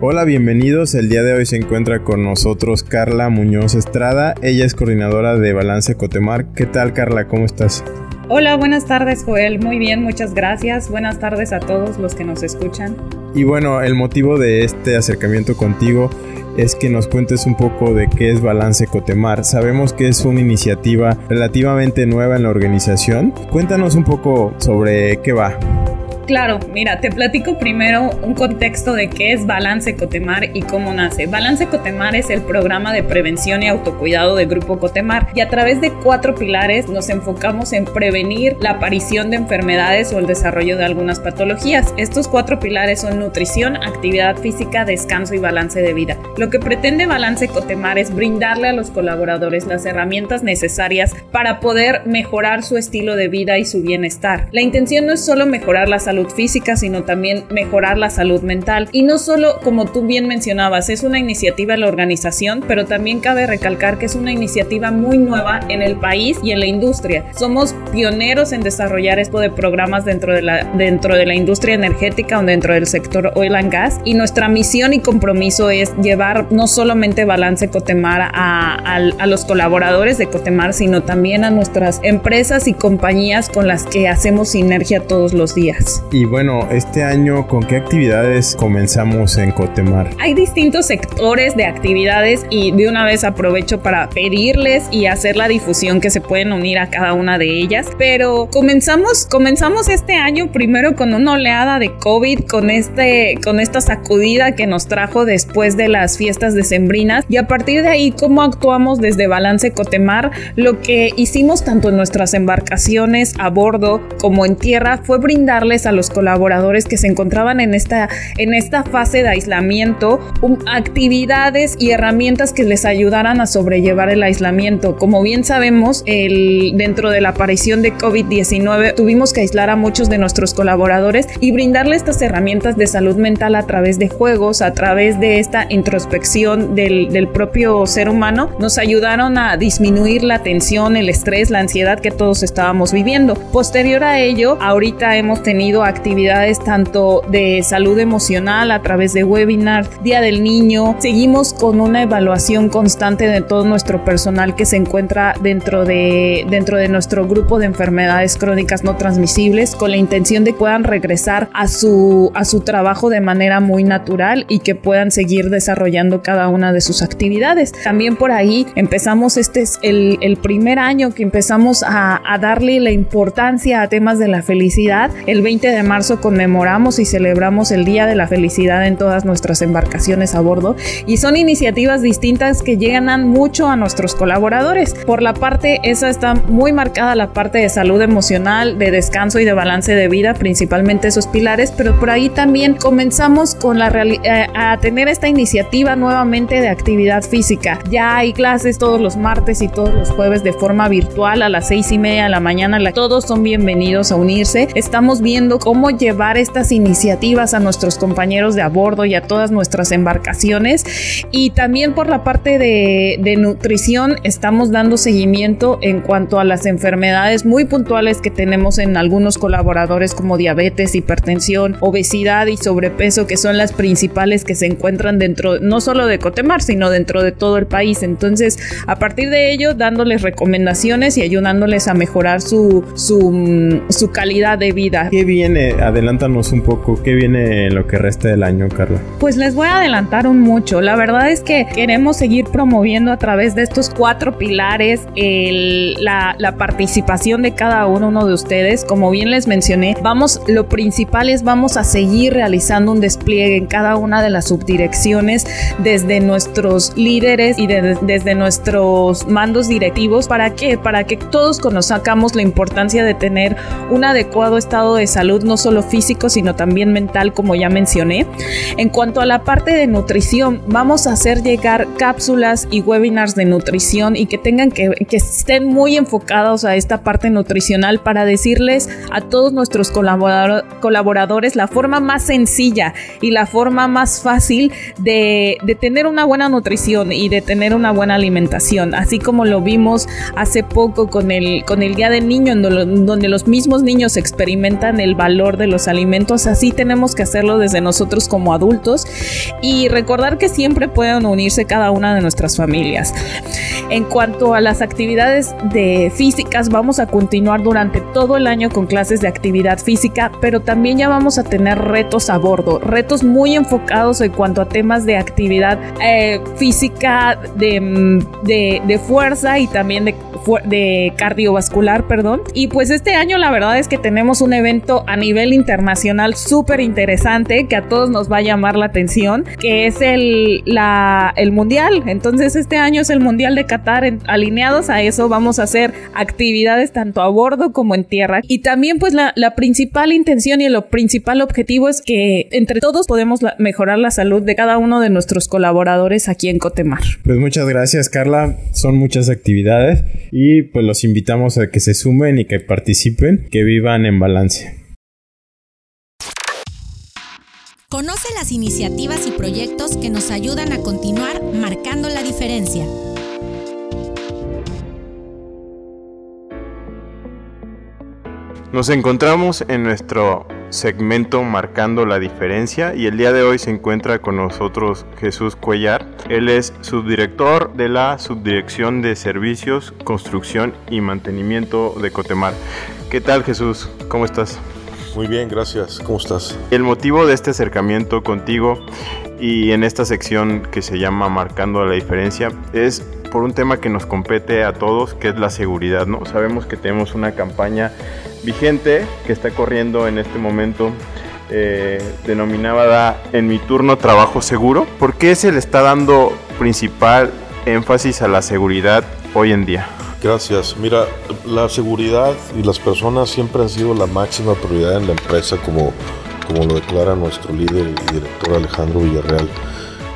Hola, bienvenidos. El día de hoy se encuentra con nosotros Carla Muñoz Estrada. Ella es coordinadora de Balance Cotemar. ¿Qué tal, Carla? ¿Cómo estás? Hola, buenas tardes, Joel. Muy bien, muchas gracias. Buenas tardes a todos los que nos escuchan. Y bueno, el motivo de este acercamiento contigo es que nos cuentes un poco de qué es Balance Cotemar. Sabemos que es una iniciativa relativamente nueva en la organización. Cuéntanos un poco sobre qué va. Claro, mira, te platico primero un contexto de qué es Balance Cotemar y cómo nace. Balance Cotemar es el programa de prevención y autocuidado de Grupo Cotemar y a través de cuatro pilares nos enfocamos en prevenir la aparición de enfermedades o el desarrollo de algunas patologías. Estos cuatro pilares son nutrición, actividad física, descanso y balance de vida. Lo que pretende Balance Cotemar es brindarle a los colaboradores las herramientas necesarias para poder mejorar su estilo de vida y su bienestar. La intención no es solo mejorar la salud física, sino también mejorar la salud mental. Y no solo, como tú bien mencionabas, es una iniciativa de la organización, pero también cabe recalcar que es una iniciativa muy nueva en el país y en la industria. Somos pioneros en desarrollar esto de programas dentro de la, dentro de la industria energética o dentro del sector oil and gas. Y nuestra misión y compromiso es llevar no solamente balance Cotemar a, a los colaboradores de Cotemar, sino también a nuestras empresas y compañías con las que hacemos sinergia todos los días. Y bueno, este año, ¿con qué actividades comenzamos en Cotemar? Hay distintos sectores de actividades y de una vez aprovecho para pedirles y hacer la difusión que se pueden unir a cada una de ellas. Pero comenzamos, comenzamos este año primero con una oleada de COVID, con, este, con esta sacudida que nos trajo después de las fiestas decembrinas. Y a partir de ahí, cómo actuamos desde Balance Cotemar, lo que hicimos tanto en nuestras embarcaciones a bordo como en tierra fue brindarles a los colaboradores que se encontraban en esta, en esta fase de aislamiento actividades y herramientas que les ayudaran a sobrellevar el aislamiento. Como bien sabemos, el, dentro de la aparición de COVID-19 tuvimos que aislar a muchos de nuestros colaboradores y brindarles estas herramientas de salud mental a través de juegos, a través de esta introspección del, del propio ser humano, nos ayudaron a disminuir la tensión, el estrés, la ansiedad que todos estábamos viviendo. Posterior a ello, ahorita hemos tenido actividades tanto de salud emocional a través de webinars, Día del Niño. Seguimos con una evaluación constante de todo nuestro personal que se encuentra dentro de, dentro de nuestro grupo de enfermedades crónicas no transmisibles con la intención de que puedan regresar a su, a su trabajo de manera muy natural y que puedan seguir desarrollando cada una de sus actividades. También por ahí empezamos, este es el, primer año que empezamos a, a darle la importancia a temas de la felicidad. El 20 de de marzo conmemoramos y celebramos el Día de la Felicidad en todas nuestras embarcaciones a bordo y son iniciativas distintas que llegan mucho a nuestros colaboradores. Por la parte, esa está muy marcada la parte de salud emocional, de descanso y de balance de vida, principalmente esos pilares, pero por ahí también comenzamos con la eh, a tener esta iniciativa nuevamente de actividad física. Ya hay clases todos los martes y todos los jueves de forma virtual a las seis y media de la mañana. Todos son bienvenidos a unirse. Estamos viendo cómo llevar estas iniciativas a nuestros compañeros de a bordo y a todas nuestras embarcaciones. Y también por la parte de, nutrición estamos dando seguimiento en cuanto a las enfermedades muy puntuales que tenemos en algunos colaboradores como diabetes, hipertensión, obesidad y sobrepeso, que son las principales que se encuentran dentro no solo de Cotemar, sino dentro de todo el país. Entonces, a partir de ello, dándoles recomendaciones y ayudándoles a mejorar su, su, su calidad de vida. Qué viene Adelántanos un poco. ¿Qué viene en lo que resta del año, Carla? Pues les voy a adelantar un mucho. La verdad es que queremos seguir promoviendo a través de estos cuatro pilares la, la, participación de cada uno de ustedes. Como bien les mencioné, vamos, lo principal es vamos a seguir realizando un despliegue en cada una de las subdirecciones desde nuestros líderes y desde nuestros mandos directivos. ¿Para qué? Para que todos conozcamos la importancia de tener un adecuado estado de salud no solo físico, sino también mental, como ya mencioné. En cuanto a la parte de nutrición, vamos a hacer llegar cápsulas y webinars de nutrición y que tengan que, que estén muy enfocados a esta parte nutricional para decirles a todos nuestros colaboradores la forma más sencilla y la forma más fácil de, de tener una buena nutrición y de tener una buena alimentación, así como lo vimos hace poco con el, con el Día del Niño, donde los mismos niños experimentan el valor de los alimentos, así tenemos que hacerlo desde nosotros como adultos y recordar que siempre pueden unirse cada una de nuestras familias. En cuanto a las actividades de físicas, vamos a continuar durante todo el año con clases de actividad física, pero también ya vamos a tener retos a bordo, retos muy enfocados en cuanto a temas de actividad eh, física, de, de, de fuerza y también de de cardiovascular, perdón. Y pues este año la verdad es que tenemos un evento a nivel internacional súper interesante que a todos nos va a llamar la atención, que es el, la, el Mundial. Entonces este año es el Mundial de Qatar. alineados a eso vamos a hacer actividades tanto a bordo como en tierra. Y también pues la, principal intención y el principal objetivo es que entre todos podemos mejorar la salud de cada uno de nuestros colaboradores aquí en Cotemar. Pues muchas gracias Carla. Son muchas actividades y pues los invitamos a que se sumen y que participen, que vivan en balance. Conoce las iniciativas y proyectos que nos ayudan a continuar marcando la diferencia. Nos encontramos en nuestro segmento Marcando la Diferencia y el día de hoy se encuentra con nosotros Jesús Cuellar. Él es subdirector de la Subdirección de Servicios, Construcción y Mantenimiento de Cotemar. ¿Qué tal Jesús? ¿Cómo estás? Muy bien, gracias. ¿Cómo estás? El motivo de este acercamiento contigo y en esta sección que se llama Marcando la Diferencia es por un tema que nos compete a todos, que es la seguridad, ¿no? Sabemos que tenemos una campaña vigente que está corriendo en este momento eh, denominada en mi turno trabajo seguro. ¿Por qué se le está dando principal énfasis a la seguridad hoy en día? Gracias. Mira, la seguridad y las personas siempre han sido la máxima prioridad en la empresa, como, como lo declara nuestro líder y director Alejandro Villarreal.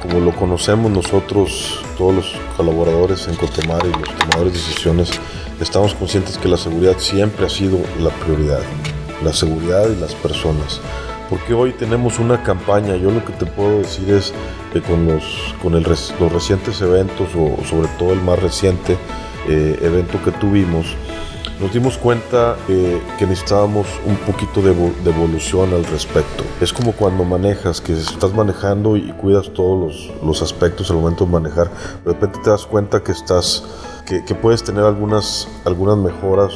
Como lo conocemos nosotros, todos los colaboradores en Cotemar y los tomadores de decisiones, estamos conscientes que la seguridad siempre ha sido la prioridad, la seguridad y las personas. Porque hoy tenemos una campaña, yo lo que te puedo decir es que con los, con el, los recientes eventos, o sobre todo el más reciente eh, evento que tuvimos, nos dimos cuenta que necesitábamos un poquito de, de, evolución al respecto. Es como cuando manejas, que estás manejando y cuidas todos los, los aspectos al momento de manejar, de repente te das cuenta que estás que, puedes tener algunas, algunas mejoras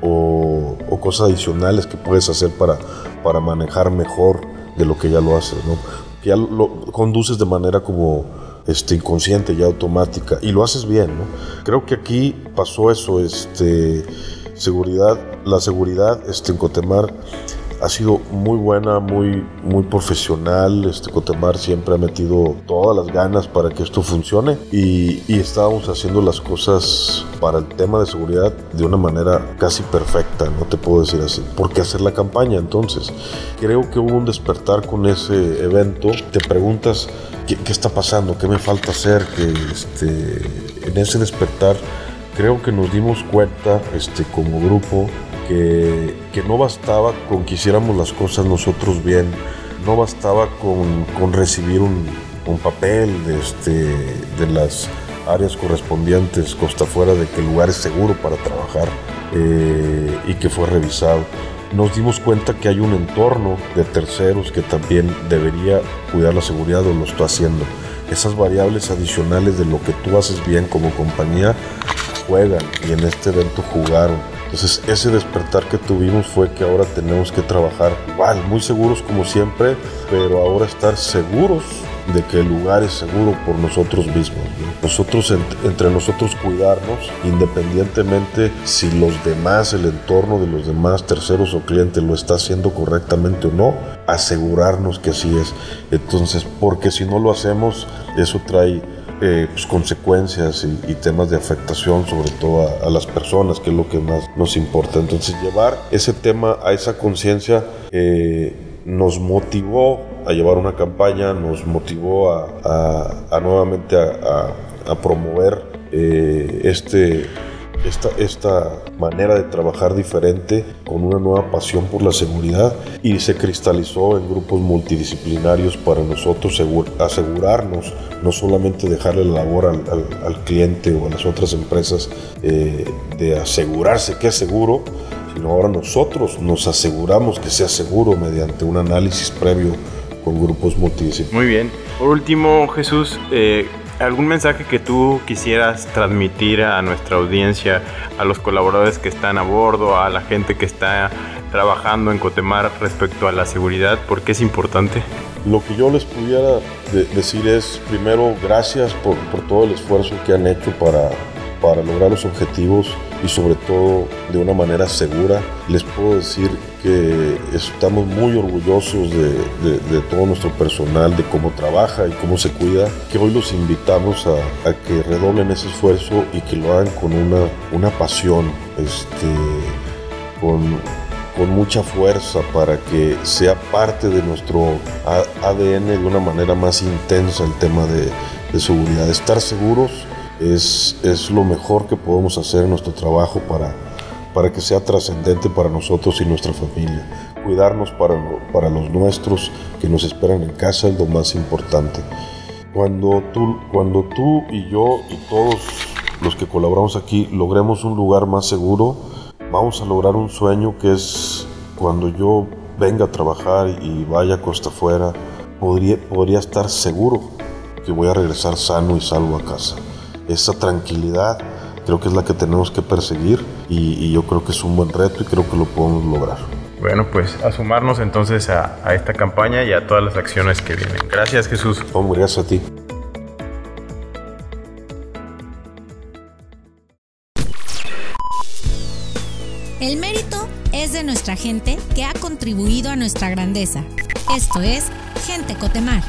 o, cosas adicionales que puedes hacer para, para manejar mejor de lo que ya lo haces, ¿no? Que ya lo conduces de manera como este, inconsciente y automática y lo haces bien, ¿no? Creo que aquí pasó eso, este, seguridad, la seguridad este, en Cotemar ha sido muy buena, muy, muy profesional. Este Cotemar siempre ha metido todas las ganas para que esto funcione y, y estábamos haciendo las cosas para el tema de seguridad de una manera casi perfecta, no te puedo decir así. ¿Por qué hacer la campaña entonces? Creo que hubo un despertar con ese evento. Te preguntas qué, qué está pasando, qué me falta hacer, que este, en ese despertar creo que nos dimos cuenta este, como grupo que, no bastaba con que hiciéramos las cosas nosotros bien, no bastaba con, recibir un, papel de, este, de las áreas correspondientes costa fuera de que el lugar es seguro para trabajar eh, y que fue revisado. Nos dimos cuenta que hay un entorno de terceros que también debería cuidar la seguridad o lo está haciendo. Esas variables adicionales de lo que tú haces bien como compañía juegan y en este evento jugaron entonces ese despertar que tuvimos fue que ahora tenemos que trabajar igual, muy seguros como siempre, pero ahora estar seguros de que el lugar es seguro por nosotros mismos. Nosotros entre nosotros cuidarnos, independientemente si los demás, el entorno de los demás terceros o clientes lo está haciendo correctamente o no, asegurarnos que así es. Entonces, porque si no lo hacemos, eso trae eh, pues, consecuencias y, temas de afectación, sobre todo a, las personas, que es lo que más nos importa. Entonces, llevar ese tema a esa conciencia eh, nos motivó a llevar una campaña, nos motivó a, nuevamente a, promover eh, este esta, esta manera de trabajar diferente con una nueva pasión por la seguridad y se cristalizó en grupos multidisciplinarios para nosotros asegurarnos, no solamente dejarle la labor al, cliente o a las otras empresas eh, de asegurarse que es seguro, sino ahora nosotros nos aseguramos que sea seguro mediante un análisis previo con grupos multidisciplinarios. Muy bien. Por último, Jesús, eh, ¿Algún mensaje que tú quisieras transmitir a nuestra audiencia, a los colaboradores que están a bordo, a la gente que está trabajando en Cotemar respecto a la seguridad? ¿Por qué es importante? Lo que yo les pudiera decir es, primero, gracias por, por todo el esfuerzo que han hecho para, para lograr los objetivos y sobre todo de una manera segura. Les puedo decir que estamos muy orgullosos de, todo nuestro personal, de cómo trabaja y cómo se cuida, que hoy los invitamos a, que redoblen ese esfuerzo y que lo hagan con una, una pasión, este, con, con mucha fuerza para que sea parte de nuestro ADN de una manera más intensa el tema de, de seguridad. Estar seguros es, es lo mejor que podemos hacer en nuestro trabajo para, para que sea trascendente para nosotros y nuestra familia. Cuidarnos para, para los nuestros que nos esperan en casa es lo más importante. Cuando tú, cuando tú y yo y todos los que colaboramos aquí logremos un lugar más seguro, vamos a lograr un sueño que es cuando yo venga a trabajar y vaya a costa afuera, podría, podría estar seguro que voy a regresar sano y salvo a casa esa tranquilidad creo que es la que tenemos que perseguir y, yo creo que es un buen reto y creo que lo podemos lograr. Bueno, pues a sumarnos entonces a, esta campaña y a todas las acciones que vienen. Gracias Jesús. Hombre, gracias a ti. El mérito es de nuestra gente que ha contribuido a nuestra grandeza. Esto es Gente Cotemar.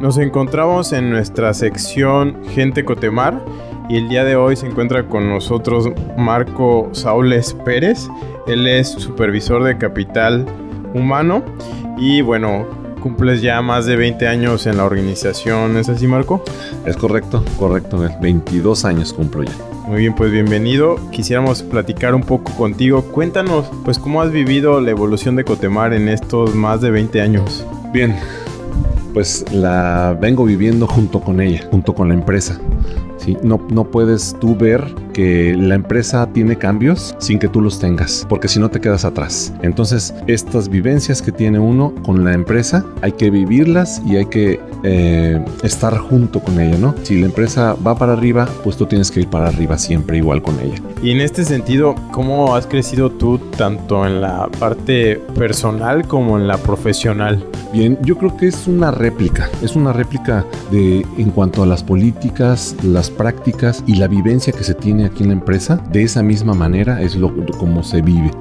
Nos encontramos en nuestra sección Gente Cotemar y el día de hoy se encuentra con nosotros Marco Saules Pérez. Él es supervisor de capital humano y bueno, cumples ya más de 20 años en la organización, ¿es así Marco? Es correcto, correcto, 22 años cumplo ya. Muy bien, pues bienvenido. Quisiéramos platicar un poco contigo. Cuéntanos, pues, cómo has vivido la evolución de Cotemar en estos más de 20 años. Bien, pues la vengo viviendo junto con ella, junto con la empresa. ¿sí? No, no puedes tú ver que la empresa tiene cambios sin que tú los tengas, porque si no te quedas atrás. Entonces, estas vivencias que tiene uno con la empresa, hay que vivirlas y hay que eh, estar junto con ella, ¿no? Si la empresa va para arriba, pues tú tienes que ir para arriba siempre igual con ella. Y en este sentido, ¿cómo has crecido tú tanto en la parte personal como en la profesional? Bien, yo creo que es una réplica, es una réplica de en cuanto a las políticas, las prácticas y la vivencia que se tiene aquí en la empresa, de esa misma manera es lo como se vive,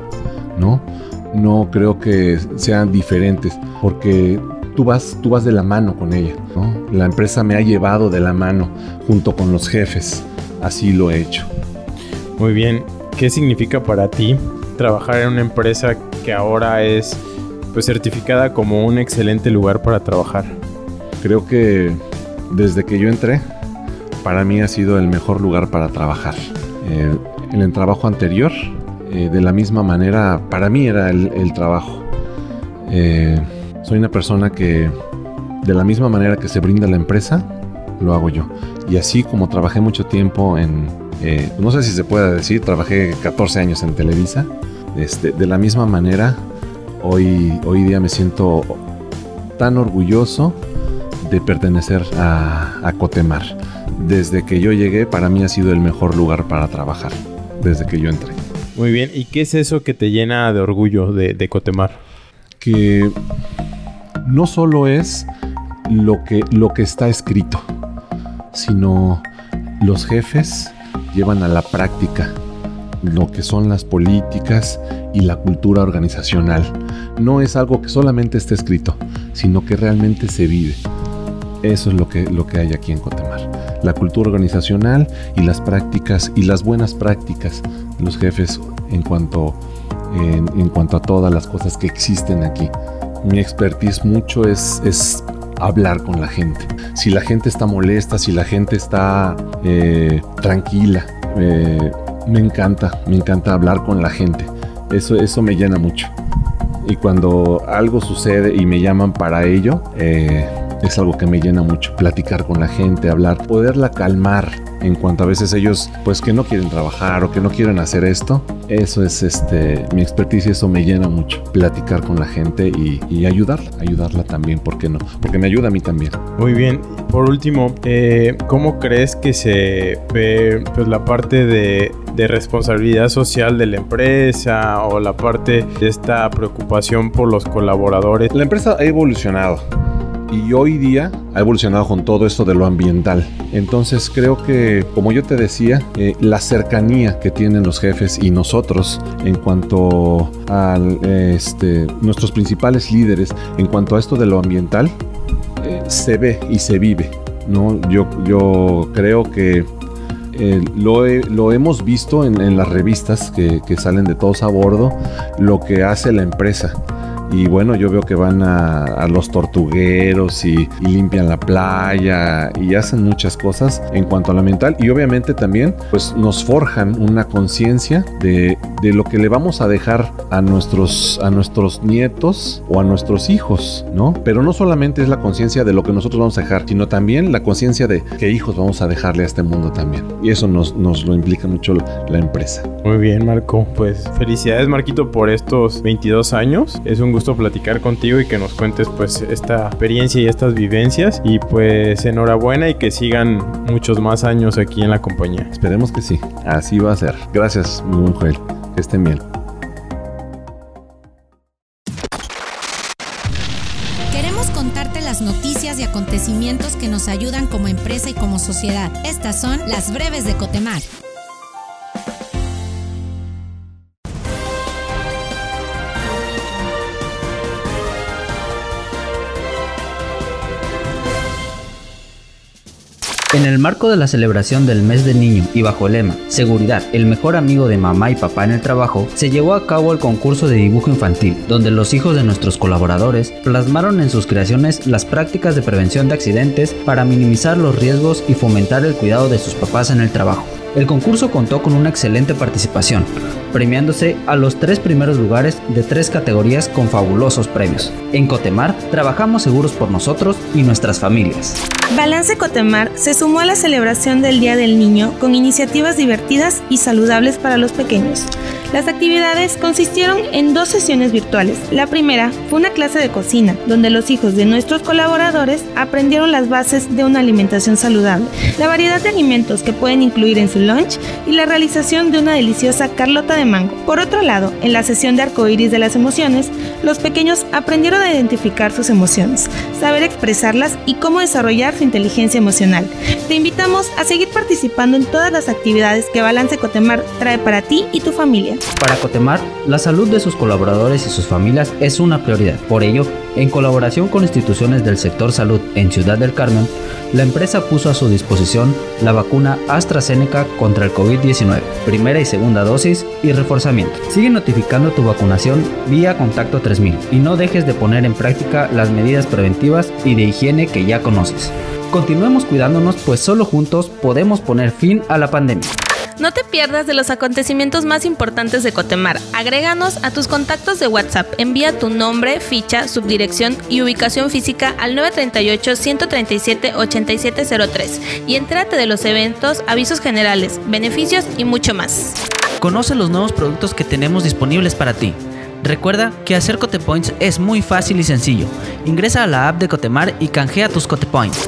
¿no? No creo que sean diferentes, porque tú vas, tú vas de la mano con ella, ¿no? La empresa me ha llevado de la mano junto con los jefes, así lo he hecho. Muy bien, ¿qué significa para ti trabajar en una empresa que ahora es pues certificada como un excelente lugar para trabajar? Creo que desde que yo entré, para mí ha sido el mejor lugar para trabajar. Eh, en el trabajo anterior, eh, de la misma manera, para mí era el, trabajo. Eh, soy una persona que, de la misma manera que se brinda la empresa, lo hago yo. Y así como trabajé mucho tiempo en, no sé si se puede decir, trabajé 14 años en Televisa, este, de la misma manera, hoy, hoy día me siento tan orgulloso de pertenecer a, a Cotemar desde que yo llegué, para mí ha sido el mejor lugar para trabajar, desde que yo entré. Muy bien, ¿y qué es eso que te llena de orgullo de, Cotemar? Que no solo es lo que, lo que está escrito, sino los jefes llevan a la práctica lo que son las políticas y la cultura organizacional. No es algo que solamente esté escrito, sino que realmente se vive. Eso es lo que, lo que hay aquí en Cotemar. La cultura organizacional y las prácticas y las buenas prácticas los jefes en cuanto, en, cuanto a todas las cosas que existen aquí. Mi expertise mucho es, es hablar con la gente. Si la gente está molesta, si la gente está eh, tranquila, eh, me encanta, me encanta hablar con la gente. Eso, eso me llena mucho. Y cuando algo sucede y me llaman para ello, eh, es algo que me llena mucho. Platicar con la gente, hablar, poderla calmar en cuanto a veces ellos pues que no quieren trabajar o que no quieren hacer esto. Eso es este mi experticia, eso me llena mucho. Platicar con la gente y, y ayudarla, ayudarla también, ¿por qué no? Porque me ayuda a mí también. Muy bien. Por último, eh, ¿cómo crees que se ve pues, la parte de, de responsabilidad social de la empresa o la parte de esta preocupación por los colaboradores? La empresa ha evolucionado y hoy día ha evolucionado con todo esto de lo ambiental. Entonces creo que, como yo te decía, eh, la cercanía que tienen los jefes y nosotros en cuanto a este, nuestros principales líderes, en cuanto a esto de lo ambiental, eh, se ve y se vive. ¿no? Yo, creo que eh, lo, lo, hemos visto en, las revistas que, salen de todos a bordo, lo que hace la empresa. Y bueno, yo veo que van a, los tortugueros y, limpian la playa y hacen muchas cosas en cuanto a lo ambiental. Y obviamente también pues nos forjan una conciencia de, de, lo que le vamos a dejar a nuestros, a nuestros nietos o a nuestros hijos, ¿no? Pero no solamente es la conciencia de lo que nosotros vamos a dejar, sino también la conciencia de qué hijos vamos a dejarle a este mundo también. Y eso nos, nos lo implica mucho la empresa. Muy bien, Marco. Pues felicidades, Marquito, por estos 22 años. Es un gusto platicar contigo y que nos cuentes pues esta experiencia y estas vivencias y pues enhorabuena y que sigan muchos más años aquí en la compañía. Esperemos que sí, así va a ser. Gracias, mi buen Joel. Que estén bien. Queremos contarte las noticias y acontecimientos que nos ayudan como empresa y como sociedad. Estas son las breves de Cotemar. En el marco de la celebración del mes del niño y bajo el lema Seguridad, el mejor amigo de mamá y papá en el trabajo, se llevó a cabo el concurso de dibujo infantil, donde los hijos de nuestros colaboradores plasmaron en sus creaciones las prácticas de prevención de accidentes para minimizar los riesgos y fomentar el cuidado de sus papás en el trabajo. El concurso contó con una excelente participación, premiándose a los tres primeros lugares de tres categorías con fabulosos premios. En Cotemar trabajamos seguros por nosotros y nuestras familias. Balance Cotemar se sumó a la celebración del Día del Niño con iniciativas divertidas y saludables para los pequeños. Las actividades consistieron en dos sesiones virtuales. La primera fue una clase de cocina, donde los hijos de nuestros colaboradores aprendieron las bases de una alimentación saludable, la variedad de alimentos que pueden incluir en su lunch y la realización de una deliciosa carlota de mango. Por otro lado, en la sesión de arcoíris de las emociones, los pequeños aprendieron a identificar sus emociones, saber expresarlas y cómo desarrollar su inteligencia emocional. Te invitamos a seguir participando en todas las actividades que Balance Cotemar trae para ti y tu familia. Para Cotemar, la salud de sus colaboradores y sus familias es una prioridad. Por ello, en colaboración con instituciones del sector salud en Ciudad del Carmen, la empresa puso a su disposición la vacuna AstraZeneca contra el COVID-19, primera y segunda dosis y reforzamiento. Sigue notificando tu vacunación vía Contacto 3000 y no dejes de poner en práctica las medidas preventivas y de higiene que ya conoces. Continuemos cuidándonos pues solo juntos podemos poner fin a la pandemia. No te pierdas de los acontecimientos más importantes de Cotemar. Agréganos a tus contactos de WhatsApp. Envía tu nombre, ficha, subdirección y ubicación física al 938-137-8703 y entrate de los eventos, avisos generales, beneficios y mucho más. Conoce los nuevos productos que tenemos disponibles para ti. Recuerda que hacer Cotepoints es muy fácil y sencillo. Ingresa a la app de Cotemar y canjea tus Cotepoints.